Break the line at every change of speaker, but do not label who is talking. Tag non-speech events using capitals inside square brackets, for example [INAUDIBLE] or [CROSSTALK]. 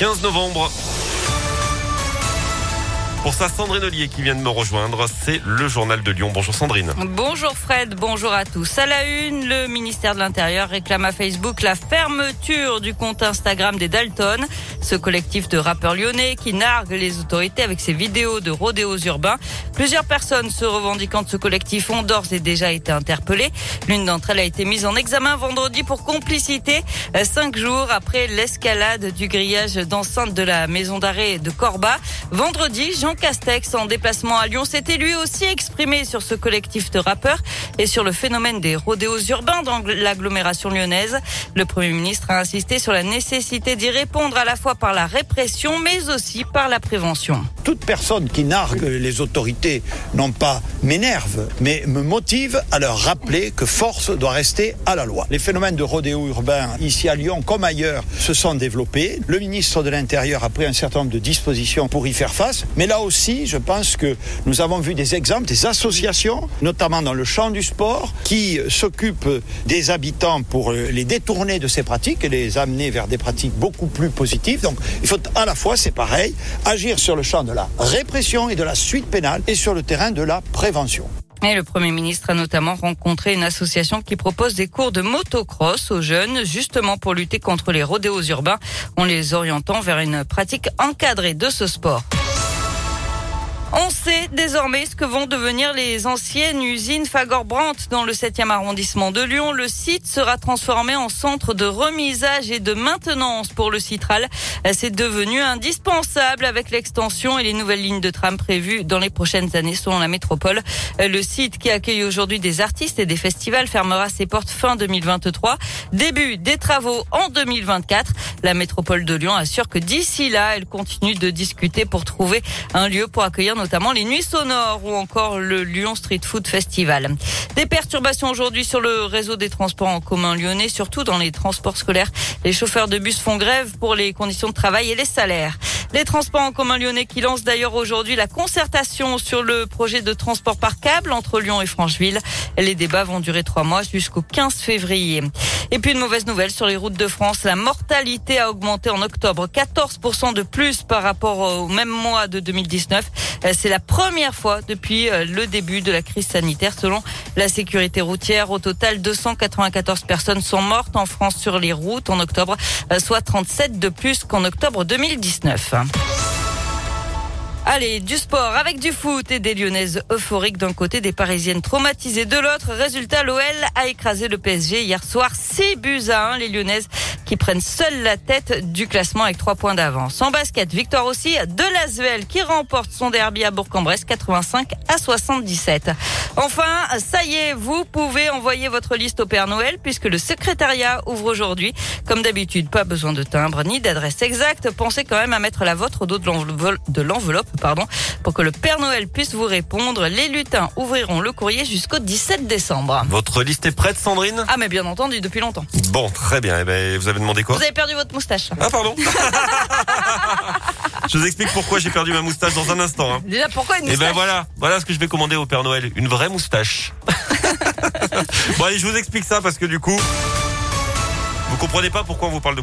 15 novembre. Pour ça, Sandrine Ollier qui vient de me rejoindre, c'est le journal de Lyon. Bonjour Sandrine.
Bonjour Fred, bonjour à tous. À la une, le ministère de l'Intérieur réclame à Facebook la fermeture du compte Instagram des Dalton, ce collectif de rappeurs lyonnais qui nargue les autorités avec ses vidéos de rodéos urbains. Plusieurs personnes se revendiquant de ce collectif ont d'ores et déjà été interpellées. L'une d'entre elles a été mise en examen vendredi pour complicité, euh, cinq jours après l'escalade du grillage d'enceinte de la maison d'arrêt de Corba. Vendredi, Jean Castex, en déplacement à Lyon, s'était lui aussi exprimé sur ce collectif de rappeurs et sur le phénomène des rodéos urbains dans l'agglomération lyonnaise. Le Premier ministre a insisté sur la nécessité d'y répondre à la fois par la répression, mais aussi par la prévention.
Toute personne qui nargue les autorités, non pas m'énerve, mais me motive à leur rappeler que force doit rester à la loi. Les phénomènes de rodéo urbain, ici à Lyon comme ailleurs, se sont développés. Le ministre de l'Intérieur a pris un certain nombre de dispositions pour y faire face. Mais là aussi, je pense que nous avons vu des exemples, des associations, notamment dans le champ du sport, qui s'occupent des habitants pour les détourner de ces pratiques et les amener vers des pratiques beaucoup plus positives. Donc il faut à la fois, c'est pareil, agir sur le champ de la répression et de la suite pénale et sur le terrain de la prévention.
Et le Premier ministre a notamment rencontré une association qui propose des cours de motocross aux jeunes, justement pour lutter contre les rodéos urbains, en les orientant vers une pratique encadrée de ce sport. On sait désormais ce que vont devenir les anciennes usines Fagor-Brandt dans le 7e arrondissement de Lyon. Le site sera transformé en centre de remisage et de maintenance pour le Citral. C'est devenu indispensable avec l'extension et les nouvelles lignes de tram prévues dans les prochaines années selon la métropole. Le site qui accueille aujourd'hui des artistes et des festivals fermera ses portes fin 2023. Début des travaux en 2024. La métropole de Lyon assure que d'ici là, elle continue de discuter pour trouver un lieu pour accueillir notamment les Nuits Sonores ou encore le Lyon Street Food Festival. Des perturbations aujourd'hui sur le réseau des transports en commun lyonnais, surtout dans les transports scolaires. Les chauffeurs de bus font grève pour les conditions de travail et les salaires. Les transports en commun lyonnais qui lancent d'ailleurs aujourd'hui la concertation sur le projet de transport par câble entre Lyon et Francheville. Les débats vont durer trois mois jusqu'au 15 février. Et puis une mauvaise nouvelle sur les routes de France. La mortalité a augmenté en octobre 14% de plus par rapport au même mois de 2019. C'est la première fois depuis euh, le début de la crise sanitaire selon la sécurité routière. Au total, 294 personnes sont mortes en France sur les routes en octobre, euh, soit 37 de plus qu'en octobre 2019. Allez, du sport avec du foot et des Lyonnaises euphoriques d'un côté, des Parisiennes traumatisées de l'autre. Résultat, l'OL a écrasé le PSG hier soir 6 buts à 1. Les Lyonnaises qui prennent seules la tête du classement avec 3 points d'avance. En basket, victoire aussi de l'Asvel qui remporte son derby à Bourg-en-Bresse 85 à 77. Enfin, ça y est, vous pouvez envoyer votre liste au Père Noël puisque le secrétariat ouvre aujourd'hui. Comme d'habitude, pas besoin de timbre ni d'adresse exacte. Pensez quand même à mettre la vôtre au dos de l'enveloppe pardon, pour que le Père Noël puisse vous répondre. Les lutins ouvriront le courrier jusqu'au 17 décembre.
Votre liste est prête, Sandrine?
Ah, mais bien entendu, depuis longtemps.
Bon, très bien. Eh ben, vous avez demandé quoi
Vous avez perdu votre moustache.
Ah, pardon. [LAUGHS] je vous explique pourquoi j'ai perdu ma moustache dans un instant. Hein.
Déjà, pourquoi une
moustache Eh ben voilà, voilà ce que je vais commander au Père Noël. Une vraie moustache. [LAUGHS] bon, allez, je vous explique ça parce que du coup, vous comprenez pas pourquoi on vous parle de